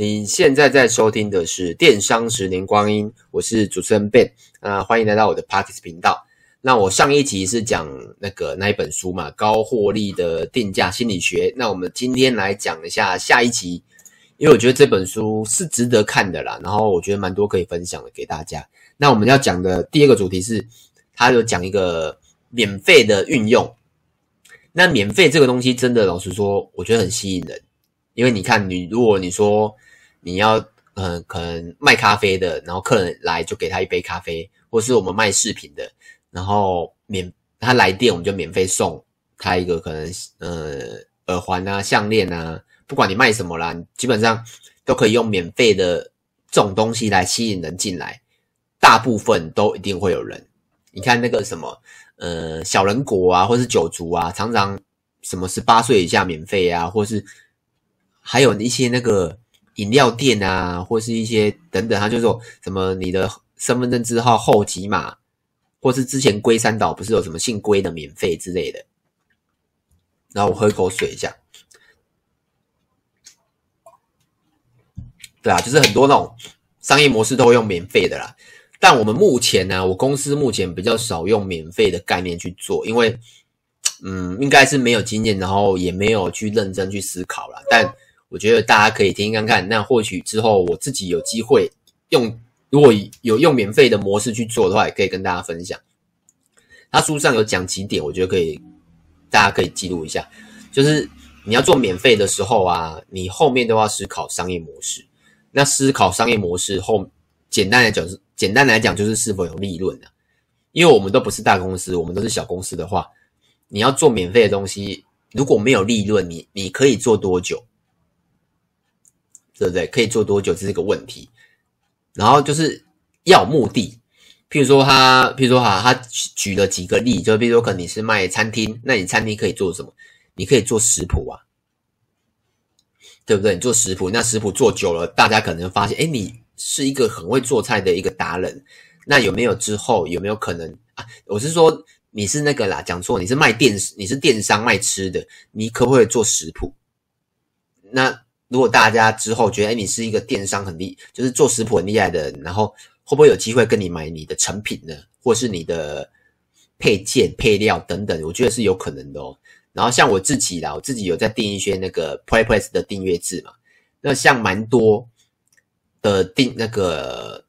你现在在收听的是《电商十年光阴》，我是主持人 Ben，啊，欢迎来到我的 Podcast 频道。那我上一集是讲那个那一本书嘛，高获利的定价心理学。那我们今天来讲一下下一集，因为我觉得这本书是值得看的啦，然后我觉得蛮多可以分享的给大家。那我们要讲的第二个主题是，他有讲一个免费的运用。那免费这个东西真的，老实说，我觉得很吸引人，因为你看，你如果你说。你要嗯、可能卖咖啡的，然后客人来就给他一杯咖啡，或是我们卖饰品的，然后免他来店我们就免费送他一个可能呃耳环啊、项链啊，不管你卖什么啦，基本上都可以用免费的这种东西来吸引人进来，大部分都一定会有人。你看那个什么呃小人国啊，或是九族啊，常常什么十八岁以下免费啊，或是还有一些那个。饮料店啊，或是一些等等，他就说什么你的身份证字号后几码，或是之前龟山岛不是有什么姓龟的免费之类的。然后我喝一口水一下。对啊，就是很多那种商业模式都会用免费的啦。但我们目前呢、我公司目前比较少用免费的概念去做，因为嗯，应该是没有经验，然后也没有去认真去思考啦。但我觉得大家可以听听看看，那或许之后我自己有机会用，如果有用免费的模式去做的话，也可以跟大家分享。他书上有讲几点，我觉得可以，大家可以记录一下。就是你要做免费的时候啊，你后面都要思考商业模式。那思考商业模式后，简单来讲是，简单来讲就是是否有利润啊。因为我们都不是大公司，我们都是小公司的话，你要做免费的东西，如果没有利润，你你可以做多久？对不对？可以做多久？这是个问题。然后就是要目的，譬如说他，譬如说哈，他举了几个例，就比如说可能你是卖餐厅，那你餐厅可以做什么？你可以做食谱啊，对不对？你做食谱，那食谱做久了，大家可能发现，哎，你是一个很会做菜的一个达人。那有没有之后有没有可能啊？我是说你是那个啦，讲错，你是卖电，你是电商卖吃的，你可不可以做食谱？那？如果大家之后觉得，哎，你是一个电商很厉，就是做食谱很厉害的人，然后会不会有机会跟你买你的成品呢？或是你的配件、配料等等？我觉得是有可能的哦。然后像我自己啦，我自己有在订一些那个 PressPlay 的订阅制嘛。那像蛮多的订那个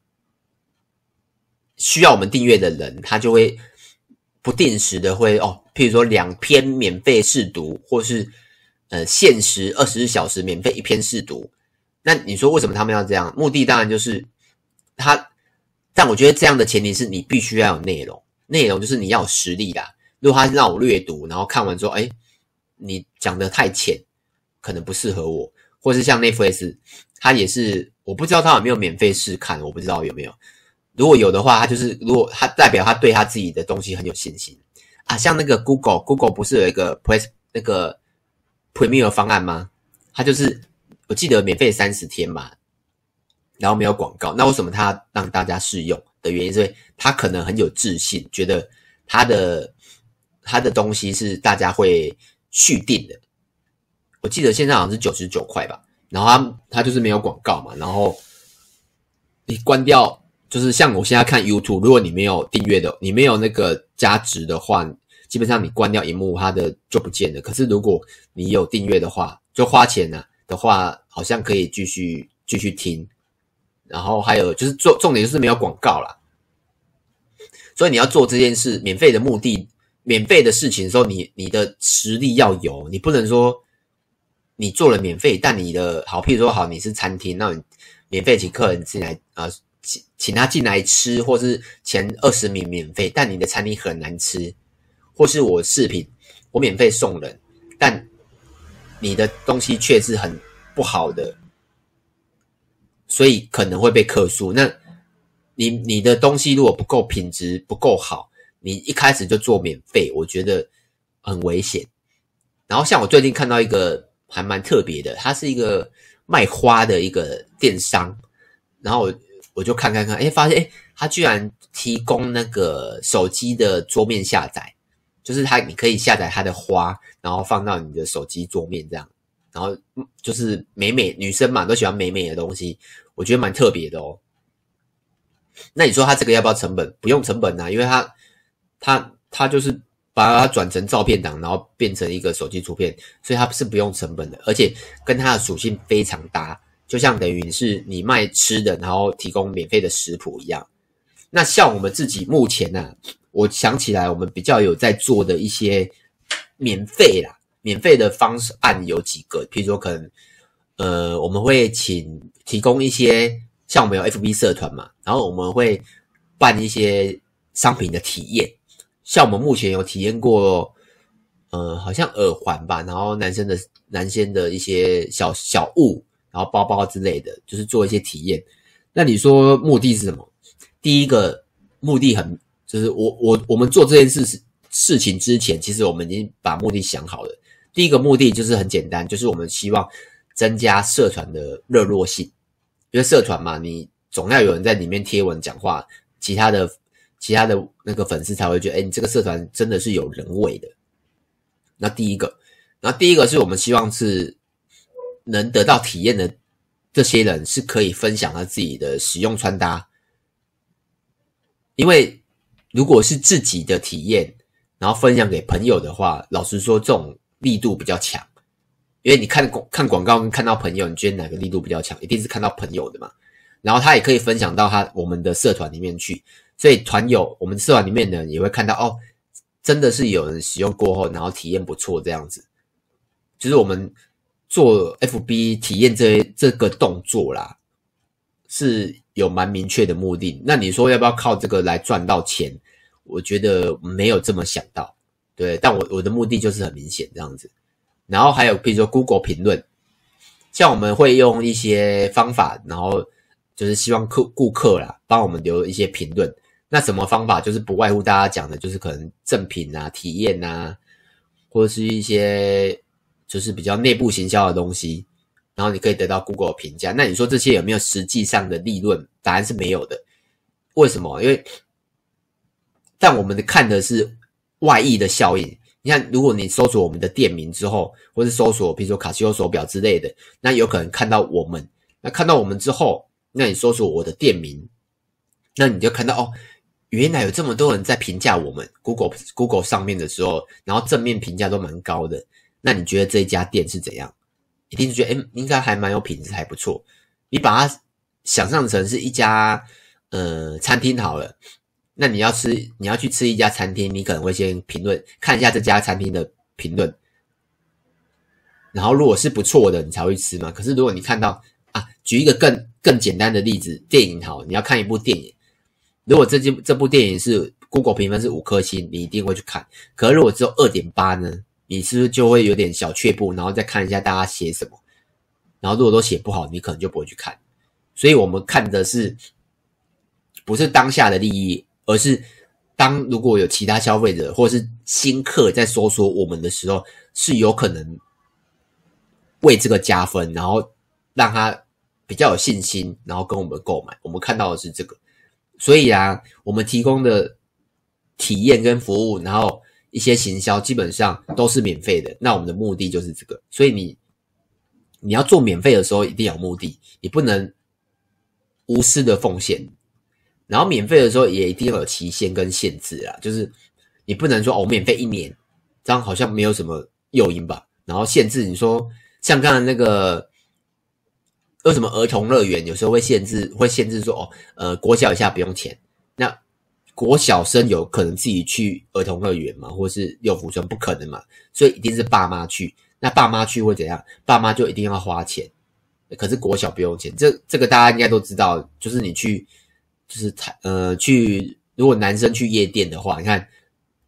需要我们订阅的人，他就会不定时的会哦，譬如说两篇免费试读，或是。呃，限时二十四小时免费一篇试读，那你说为什么他们要这样？目的当然就是他，但我觉得这样的前提是你必须要有内容，内容就是你要有实力啦。如果他让我略读，然后看完之后，哎，你讲的太浅，可能不适合我，或是像 Netflix，他也是，我不知道他有没有免费试看，我不知道有没有。如果有的话，他就是如果他代表他对他自己的东西很有信心啊，像那个 Google，Google 不是有一个 Press 那个。Premier 方案吗？它就是我记得免费三十天嘛，然后没有广告。那为什么他让大家试用的原因，是因为他可能很有自信，觉得他的他的东西是大家会续订的。我记得现在好像是九十九块吧，然后他他就是没有广告嘛，然后你关掉，就是像我现在看 YouTube，如果你没有订阅的，你没有那个加值的话。基本上你关掉荧幕，它的就不见了。可是如果你有订阅的话，就花钱了的话，好像可以继续继续听。然后还有就是重重点就是没有广告啦。所以你要做这件事，免费的目的，免费的事情的时候，你你的实力要有，你不能说你做了免费，但你的好，譬如说好，你是餐厅，那你免费请客人进来啊，请请他进来吃，或是前二十名免费，但你的餐厅很难吃。或是我视频，我免费送人，但你的东西却是很不好的，所以可能会被客诉。那你你的东西如果不够品质不够好，你一开始就做免费，我觉得很危险。然后像我最近看到一个还蛮特别的，他是一个卖花的一个电商，然后我我就看看看，哎，发现哎，他居然提供那个手机的桌面下载。就是它，你可以下载它的花，然后放到你的手机桌面这样。然后就是美美女生嘛，都喜欢美美的东西，我觉得蛮特别的哦。那你说它这个要不要成本？不用成本啊，因为它它它就是把它转成照片档，然后变成一个手机图片，所以它是不用成本的，而且跟它的属性非常搭，就像等于是你卖吃的，然后提供免费的食谱一样。那像我们自己目前呢、我想起来我们比较有在做的一些免费啦，免费的方案有几个，譬如说可能呃我们会请提供一些。像我们有 FB 社团嘛，然后我们会办一些商品的体验。像我们目前有体验过，呃，好像耳环吧，然后男生的男生的一些小小物，然后包包之类的，就是做一些体验。那你说目的是什么？第一个目的很，就是我我我们做这件事事情之前，其实我们已经把目的想好了。第一个目的就是很简单，就是我们希望增加社团的热络性。因为社团嘛，你总要有人在里面贴文讲话，其他的其他的那个粉丝才会觉得，哎，你这个社团真的是有人味的。那第一个，那第一个是我们希望是能得到体验的这些人是可以分享他自己的使用穿搭，因为如果是自己的体验，然后分享给朋友的话，老实说，这种力度比较强。因为你看广看广告跟看到朋友，你觉得哪个力度比较强？一定是看到朋友的嘛。然后他也可以分享到他我们的社团里面去，所以团友我们社团里面的人也会看到哦，真的是有人使用过后，然后体验不错这样子。就是我们做 FB 体验这这个动作啦，是有蛮明确的目的。那你说要不要靠这个来赚到钱？我觉得没有这么想到，对。但我我的目的就是很明显这样子。然后还有，比如说 Google 评论，像我们会用一些方法，然后就是希望客顾客啦帮我们留一些评论。那什么方法？就是不外乎大家讲的，就是可能赠品啊、体验啊，或者是一些就是比较内部行销的东西，然后你可以得到 Google 评价。那你说这些有没有实际上的利润？答案是没有的。为什么？因为但我们的看的是外溢的效应。你看，如果你搜索我们的店名之后，或是搜索比如说卡西欧手表之类的，那有可能看到我们。那看到我们之后，那你搜索我的店名，那你就看到哦，原来有这么多人在评价我们 Google Google 上面的时候，然后正面评价都蛮高的。那你觉得这一家店是怎样？一定是觉得诶，应该还蛮有品质，还不错。你把它想象成是一家呃餐厅好了。那你要吃，你要去吃一家餐厅，你可能会先评论看一下这家餐厅的评论，然后如果是不错的，你才会吃嘛。可是如果你看到啊，举一个更更简单的例子，电影好，你要看一部电影，如果这这这部电影是 Google 评分是五颗星，你一定会去看。可是如果只有二点八呢，你是不是就会有点小却步，然后再看一下大家写什么？然后如果都写不好，你可能就不会去看。所以我们看的是不是当下的利益？而是当如果有其他消费者或是新客在搜索我们的时候，是有可能为这个加分，然后让他比较有信心，然后跟我们购买。我们看到的是这个，所以啊，我们提供的体验跟服务，然后一些行销基本上都是免费的。那我们的目的就是这个，所以你你要做免费的时候，一定有目的，你不能无私的奉献。然后免费的时候也一定要有期限跟限制啊，就是你不能说哦，免费一年，这样好像没有什么诱因吧。然后限制你说像刚才那个为什么儿童乐园有时候会限制，会限制说哦，呃，国小以下不用钱。那国小生有可能自己去儿童乐园吗？或是六福村不可能嘛？所以一定是爸妈去。那爸妈去会怎样？爸妈就一定要花钱。可是国小不用钱，这这个大家应该都知道，就是你去。就是呃去，如果男生去夜店的话，你看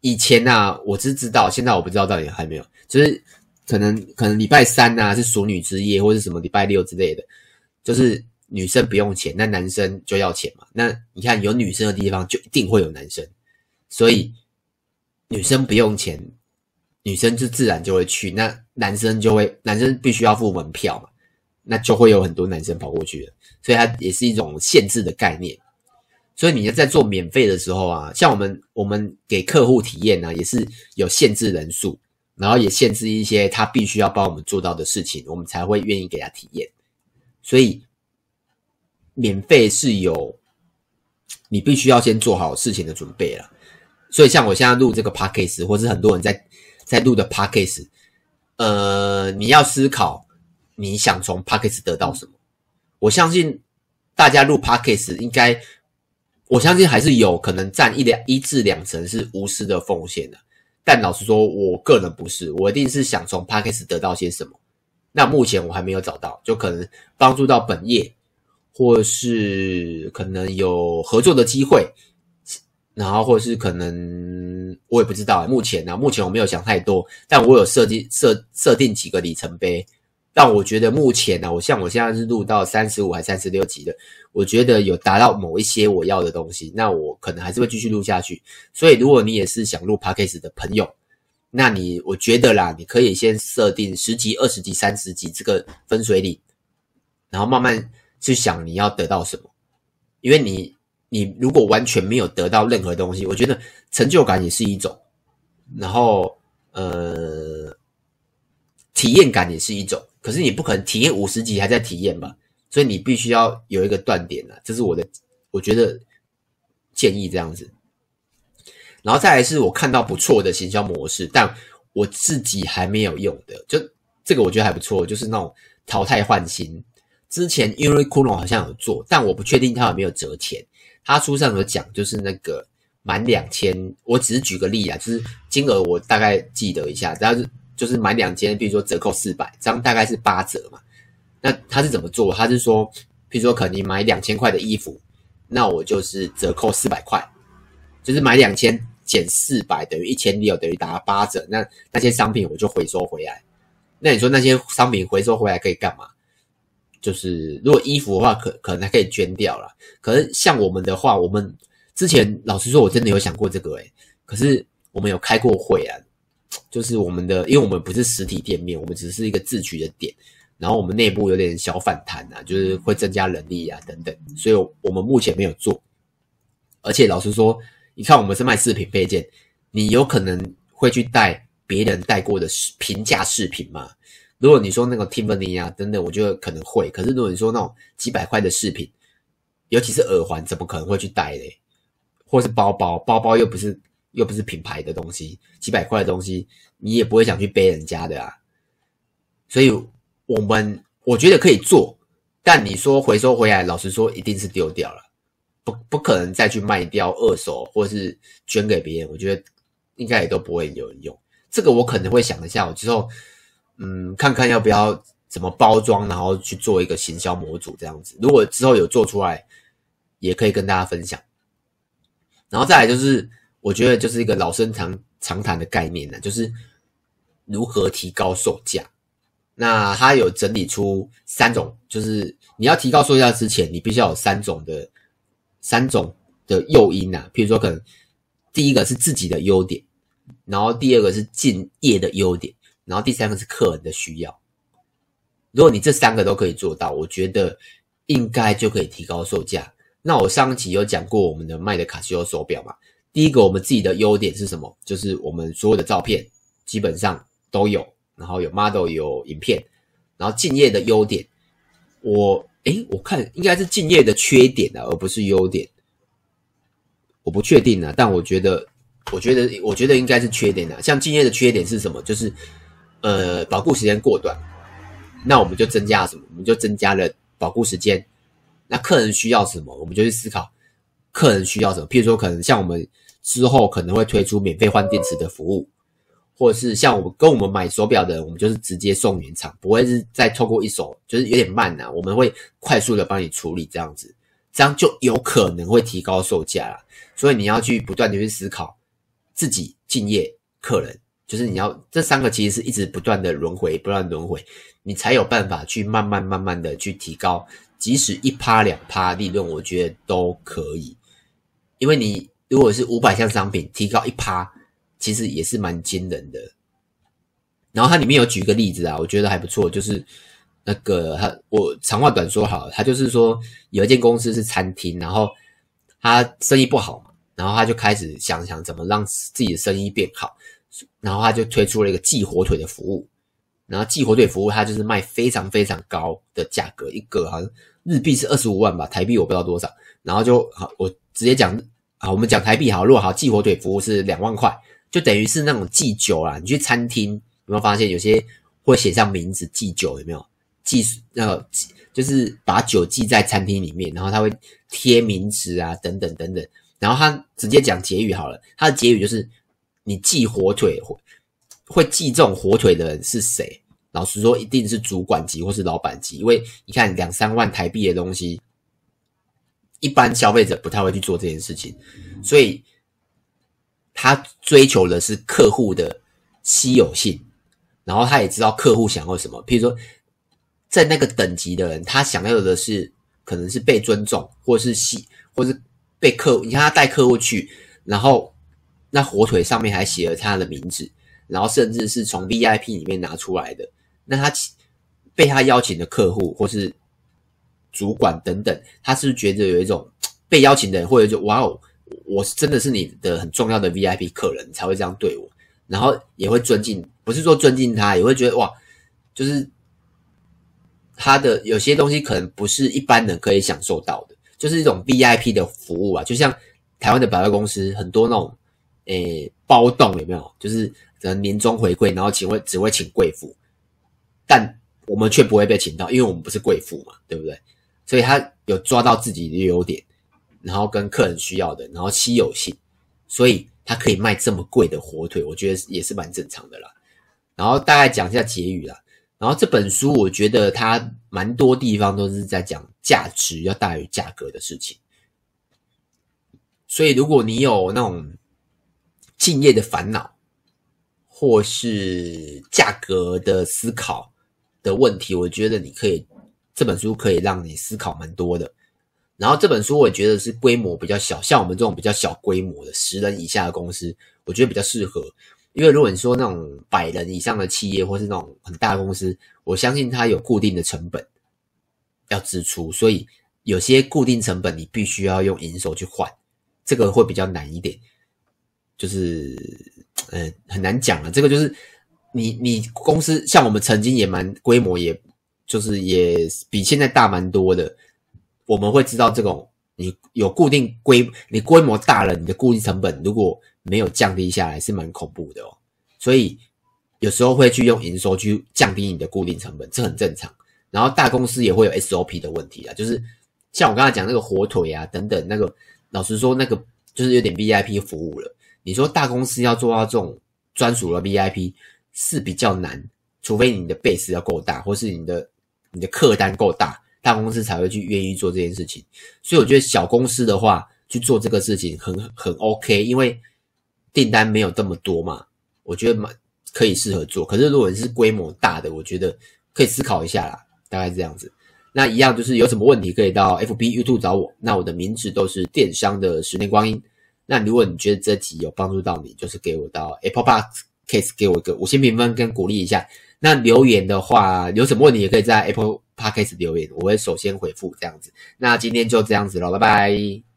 以前啊，我只是知道，现在我不知道到底还没有。就是可能可能礼拜三啊是淑女之夜，或是什么礼拜六之类的，就是女生不用钱，那男生就要钱嘛。那你看有女生的地方就一定会有男生，所以女生不用钱，女生就自然就会去，那男生就会男生必须要付门票嘛，那就会有很多男生跑过去了，所以它也是一种限制的概念。所以你要在做免费的时候啊，像我们我们给客户体验呢，也是有限制人数，然后也限制一些他必须要帮我们做到的事情，我们才会愿意给他体验。所以，免费是有你必须要先做好事情的准备了。所以，像我现在录这个 podcast，或是很多人在在录的 podcast，呃，你要思考你想从 podcast 得到什么。我相信大家录 podcast 应该，我相信还是有可能占一两一至两成是无私的奉献的。但老实说，我个人不是，我一定是想从 Podcast 得到些什么。那目前我还没有找到，就可能帮助到本业，或是可能有合作的机会，然后或是可能我也不知道。目前呢、啊，目前我没有想太多，但我有设计设设定几个里程碑。但我觉得目前呢、啊，我像我现在是录到三十五还三十六集的，我觉得有达到某一些我要的东西，那我可能还是会继续录下去。所以如果你也是想录 Podcast 的朋友，那你我觉得啦，你可以先设定十集、二十集、三十集这个分水岭，然后慢慢去想你要得到什么。因为你你如果完全没有得到任何东西，我觉得成就感也是一种，然后呃，体验感也是一种。可是你不可能体验五十级还在体验吧？所以你必须要有一个断点啊，这是我的，我觉得建议这样子。然后再来是我看到不错的行销模式，但我自己还没有用的，就这个我觉得还不错，就是那种淘汰换新。之前 Uniqlo 好像有做，但我不确定他有没有折钱。他书上有讲，就是那个满两千，我只是举个例啊，就是金额我大概记得一下，但是。就是满两千，比如说折扣四百，这样大概是八折嘛。那他是怎么做？他是说，比如说可能你买两千块的衣服，那我就是折扣四百块，就是买两千减四百等于一千六，等于打八折。那那些商品我就回收回来。那你说那些商品回收回来可以干嘛？就是如果衣服的话，可可能还可以捐掉了。可是像我们的话，我们之前老实说，我真的有想过这个诶、可是我们有开过会啊。就是我们的，因为我们不是实体店面，我们只是一个自取的点，然后我们内部有点小反弹啊，就是会增加人力啊等等，所以我们目前没有做。而且老实说，你看我们是卖饰品配件，你有可能会去带别人带过的平价饰品吗？如果你说那个 Tiffany 啊等等，我觉得可能会。可是如果你说那种几百块的饰品，尤其是耳环，怎么可能会去戴嘞？或是包包，包包又不是。又不是品牌的东西，几百块的东西，你也不会想去背人家的啊。所以，我们我觉得可以做，但你说回收回来，老实说，一定是丢掉了，不不可能再去卖掉二手，或是捐给别人。我觉得应该也都不会有人用。这个我可能会想一下，我之后嗯，看看要不要怎么包装，然后去做一个行销模组这样子。如果之后有做出来，也可以跟大家分享。然后再来就是。我觉得就是一个老生常常谈的概念呢，就是如何提高售价。那他有整理出三种，就是你要提高售价之前，你必须要有三种的三种的诱因呐。譬如说，可能第一个是自己的优点，然后第二个是敬业的优点，然后第三个是客人的需要。如果你这三个都可以做到，我觉得应该就可以提高售价。那我上期有讲过我们的卖的卡西欧手表嘛。第一个，我们自己的优点是什么？就是我们所有的照片基本上都有，然后有 model 有影片，然后敬业的优点，我诶，我看应该是敬业的缺点啊，而不是优点，我不确定啊，但我觉得，我觉得，我觉得应该是缺点啊。像敬业的缺点是什么？就是呃，保固时间过短，那我们就增加了什么？我们就增加了保固时间。那客人需要什么？我们就去思考客人需要什么。譬如说，可能像我们。之后可能会推出免费换电池的服务，或者是像我们跟我们买手表的人，我们就是直接送原厂，不会是再透过一手，就是有点慢呐、我们会快速的帮你处理这样子，这样就有可能会提高售价啦。所以你要去不断的去思考自己、敬业、客人，就是你要这三个其实是一直不断的轮回，不断轮回，你才有办法去慢慢慢慢的去提高，即使一趴两趴利润，我觉得都可以，因为你。如果是五百项商品提高一趴，其实也是蛮惊人的。然后它里面有举个例子啊，我觉得还不错，就是那个他我长话短说好了，他就是说有一间公司是餐厅，然后他生意不好嘛，然后他就开始想想怎么让自己的生意变好，然后他就推出了一个寄火腿的服务，然后寄火腿服务它就是卖非常非常高的价格，一个好像日币是二十五万吧，台币我不知道多少。然后就好，我直接讲，好，我们讲台币好，如果好寄火腿服务是两万块，就等于是那种寄酒啦。你去餐厅有没有发现有些会写上名字寄酒有没有？寄那个就是把酒寄在餐厅里面，然后他会贴名字啊等等等等。然后他直接讲结语好了，他的结语就是。你寄火腿会会寄这种火腿的人是谁？老实说，一定是主管级或是老板级，因为你看两三万台币的东西，一般消费者不太会去做这件事情，所以他追求的是客户的稀有性，然后他也知道客户想要什么。譬如说，在那个等级的人，他想要的是可能是被尊重，或是稀，或是被客户。你看他带客户去，然后。那火腿上面还写了他的名字，然后甚至是从 VIP 里面拿出来的。那他被他邀请的客户或是主管等等，他是不是觉得有一种被邀请的人，或者就哇哦，我是真的是你的很重要的 VIP 客人，才会这样对我，然后也会尊敬，不是说尊敬他，也会觉得哇，就是他的有些东西可能不是一般人可以享受到的，就是一种 VIP 的服务啊，就像台湾的百货公司很多那种。诶，包栋有没有？就是可能年终回馈，然后请会只会请贵妇，但我们却不会被请到，因为我们不是贵妇嘛，对不对？所以他有抓到自己的优点，然后跟客人需要的，然后稀有性，所以他可以卖这么贵的火腿，我觉得也是蛮正常的啦。然后大概讲一下结语啦。然后这本书我觉得它蛮多地方都是在讲价值要大于价格的事情，所以如果你有那种。敬业的烦恼，或是价格的思考的问题，我觉得你可以这本书可以让你思考蛮多的。然后这本书我觉得是规模比较小，像我们这种比较小规模的十人以下的公司，我觉得比较适合。因为如果你说那种百人以上的企业，或是那种很大的公司，我相信它有固定的成本要支出，所以有些固定成本你必须要用营收去换，这个会比较难一点。就是，嗯、很难讲了。这个就是你，你公司像我们曾经也蛮规模，也就是也比现在大蛮多的。我们会知道这种，你有固定规，你规模大了，你的固定成本如果没有降低下来，是蛮恐怖的哦。所以有时候会去用营收去降低你的固定成本，这很正常。然后大公司也会有 SOP 的问题啊，就是像我刚才讲那个火腿啊等等，那个老实说，那个就是有点 VIP 服务了。你说大公司要做到这种专属的 VIP 是比较难，除非你的 base 要够大，或是你的你的客单够大，大公司才会去愿意做这件事情。所以我觉得小公司的话去做这个事情很很 OK，因为订单没有这么多嘛，我觉得蛮可以适合做。可是如果你是规模大的，我觉得可以思考一下啦，大概这样子。那一样就是有什么问题可以到 FB、YouTube 找我，那我的名字都是电商的十年光阴。那如果你觉得这集有帮助到你，就是给我到 Apple Podcast 给我一个五星评分跟鼓励一下。那留言的话，有什么问题也可以在 Apple Podcast 留言，我会首先回复这样子。那今天就这样子喽，拜拜。